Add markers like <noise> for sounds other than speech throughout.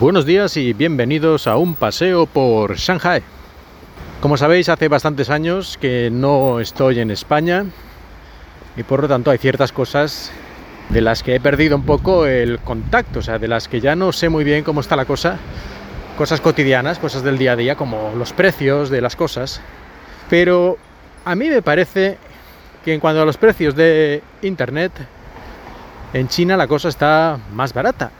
Buenos días y bienvenidos a un paseo por Shanghai. Como sabéis, hace bastantes años que no estoy en España y por lo tanto hay ciertas cosas de las que he perdido un poco el contacto, o sea, de las que ya no sé muy bien cómo está la cosa, cosas cotidianas, cosas del día a día, como los precios de las cosas. Pero a mí me parece que en cuanto a los precios de Internet, en China la cosa está más barata.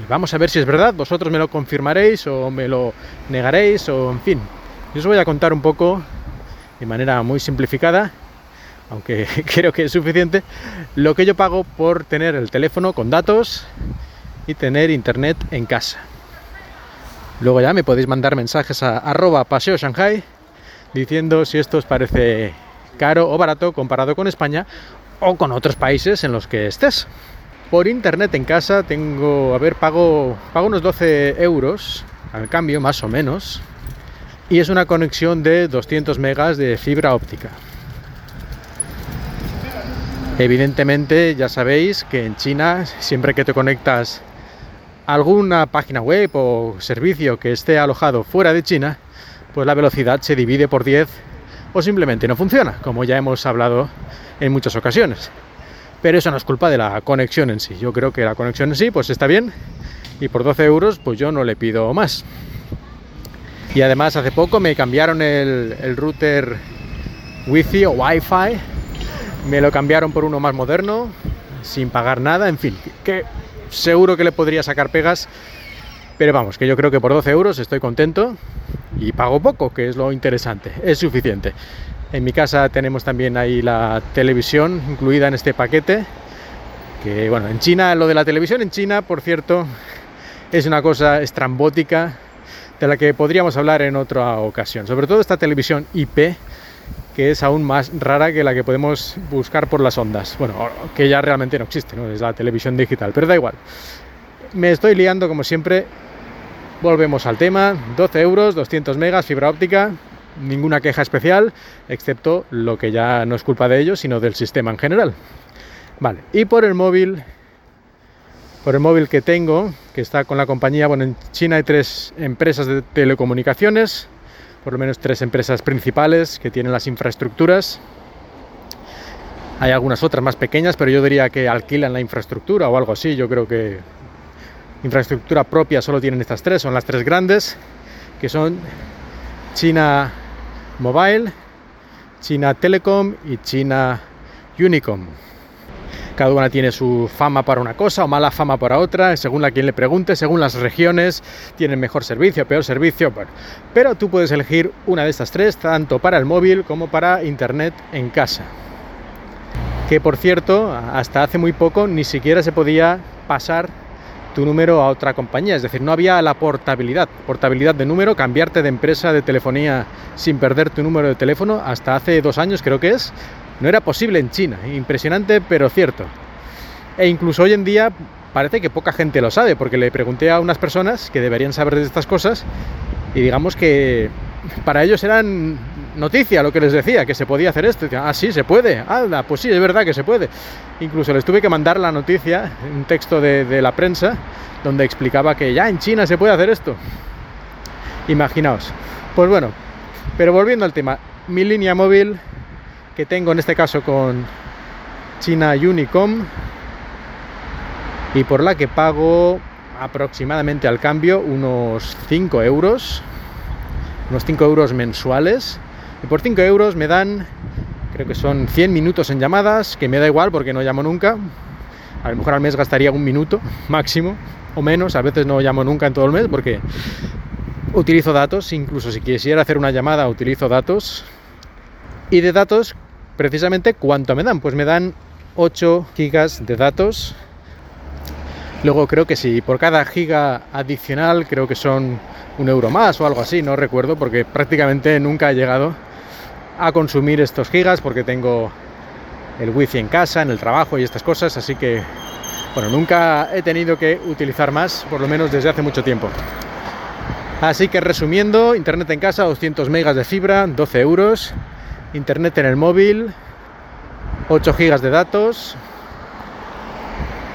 Y vamos a ver si es verdad, vosotros me lo confirmaréis o me lo negaréis o en fin. Yo os voy a contar un poco, de manera muy simplificada, aunque <laughs> creo que es suficiente, lo que yo pago por tener el teléfono con datos y tener internet en casa. Luego ya me podéis mandar mensajes a arroba paseo Shanghai diciendo si esto os parece caro o barato comparado con España o con otros países en los que estés. Por internet en casa tengo, a ver, pago, unos 12 euros al cambio, más o menos. Y es una conexión de 200 megas de fibra óptica. Evidentemente, ya sabéis que en China, siempre que te conectas a alguna página web o servicio que esté alojado fuera de China, pues la velocidad se divide por 10 o simplemente no funciona, como ya hemos hablado en muchas ocasiones pero eso no es culpa de la conexión en sí. Yo creo que la conexión en sí pues está bien y por 12 euros pues yo no le pido más. Y además hace poco me cambiaron el, router wifi o wifi, me lo cambiaron por uno más moderno, sin pagar nada, en fin, que seguro que le podría sacar pegas, pero vamos, que yo creo que por 12 euros estoy contento y pago poco, que es lo interesante, es suficiente. En mi casa tenemos también ahí la televisión incluida en este paquete. Que bueno, en China, lo de la televisión en China, por cierto, es una cosa estrambótica de la que podríamos hablar en otra ocasión. Sobre todo esta televisión IP, que es aún más rara que la que podemos buscar por las ondas. Bueno, que ya realmente no existe, ¿no? Es la televisión digital, pero da igual. Me estoy liando como siempre. Volvemos al tema. 12 euros, 200 megas, fibra óptica ninguna queja especial, excepto lo que ya no es culpa de ellos, sino del sistema en general. Vale, y por el móvil, por el móvil que tengo, que está con la compañía, bueno, en China hay tres empresas de telecomunicaciones, por lo menos tres empresas principales que tienen las infraestructuras. Hay algunas otras más pequeñas, pero yo diría que alquilan la infraestructura o algo así. Yo creo que infraestructura propia solo tienen estas tres, son las tres grandes, que son China Mobile, China Telecom y China Unicom. Cada una tiene su fama para una cosa o mala fama para otra, según a quien le pregunte, según las regiones, tienen mejor servicio, peor servicio. pero tú puedes elegir una de estas tres, tanto para el móvil como para internet en casa. Que por cierto, hasta hace muy poco ni siquiera se podía pasar tu número a otra compañía. Es decir, no había la portabilidad, portabilidad de número, cambiarte de empresa de telefonía sin perder tu número de teléfono hasta hace dos años creo que es. No era posible en China. Impresionante, pero cierto. E incluso hoy en día parece que poca gente lo sabe, porque le pregunté a unas personas que deberían saber de estas cosas y digamos que para ellos eran noticia lo que les decía, que se podía hacer esto. ah, sí, se puede. Anda, pues sí, es verdad que se puede. Incluso les tuve que mandar la noticia, un texto de, la prensa, donde explicaba que ya en China se puede hacer esto. Imaginaos. Pues bueno, pero volviendo al tema, mi línea móvil que tengo en este caso con China Unicom y por la que pago aproximadamente al cambio unos 5 euros, unos 5 euros mensuales y por 5 euros me dan, creo que son 100 minutos en llamadas, que me da igual porque no llamo nunca. A lo mejor al mes gastaría un minuto <laughs> máximo o menos. A veces no llamo nunca en todo el mes porque utilizo datos. Incluso si quisiera hacer una llamada, utilizo datos. Y de datos, precisamente, ¿cuánto me dan? Pues me dan 8 gigas de datos. Luego creo que si por cada giga adicional, creo que son un euro más o algo así, no recuerdo porque prácticamente nunca he llegado a consumir estos gigas porque tengo el wifi en casa, en el trabajo y estas cosas, así que bueno, nunca he tenido que utilizar más, por lo menos desde hace mucho tiempo. Así que resumiendo, internet en casa, 200 megas de fibra, 12 euros, internet en el móvil, 8 gigas de datos,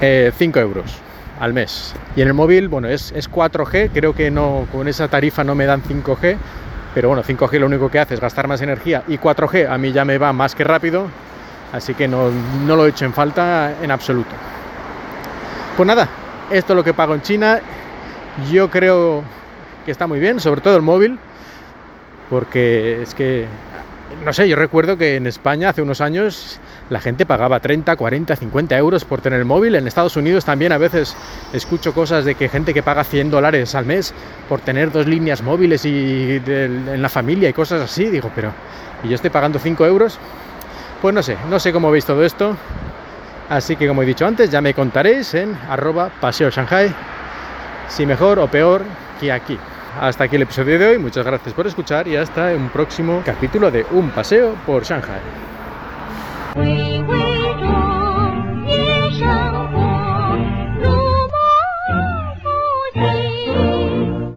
5 eh, euros. al mes. Y en el móvil, bueno, es, es 4G, creo que no con esa tarifa no me dan 5G, pero bueno, 5G lo único que hace es gastar más energía y 4G a mí ya me va más que rápido, así que no, no lo he en falta en absoluto. Pues nada, esto es lo que pago en China. Yo creo que está muy bien, sobre todo el móvil, porque es que, no sé, yo recuerdo que en España hace unos años la gente pagaba 30, 40, 50 euros por tener el móvil. En Estados Unidos también a veces escucho cosas de que gente que paga 100 dólares al mes por tener dos líneas móviles y en la familia y cosas así. Digo, pero ¿y yo estoy pagando 5 euros? Pues no sé, no sé cómo veis todo esto. Así que como he dicho antes, ya me contaréis en arroba paseo Shanghai si mejor o peor que aquí. Hasta aquí el episodio de hoy, muchas gracias por escuchar y hasta un próximo capítulo de Un paseo por Shanghai.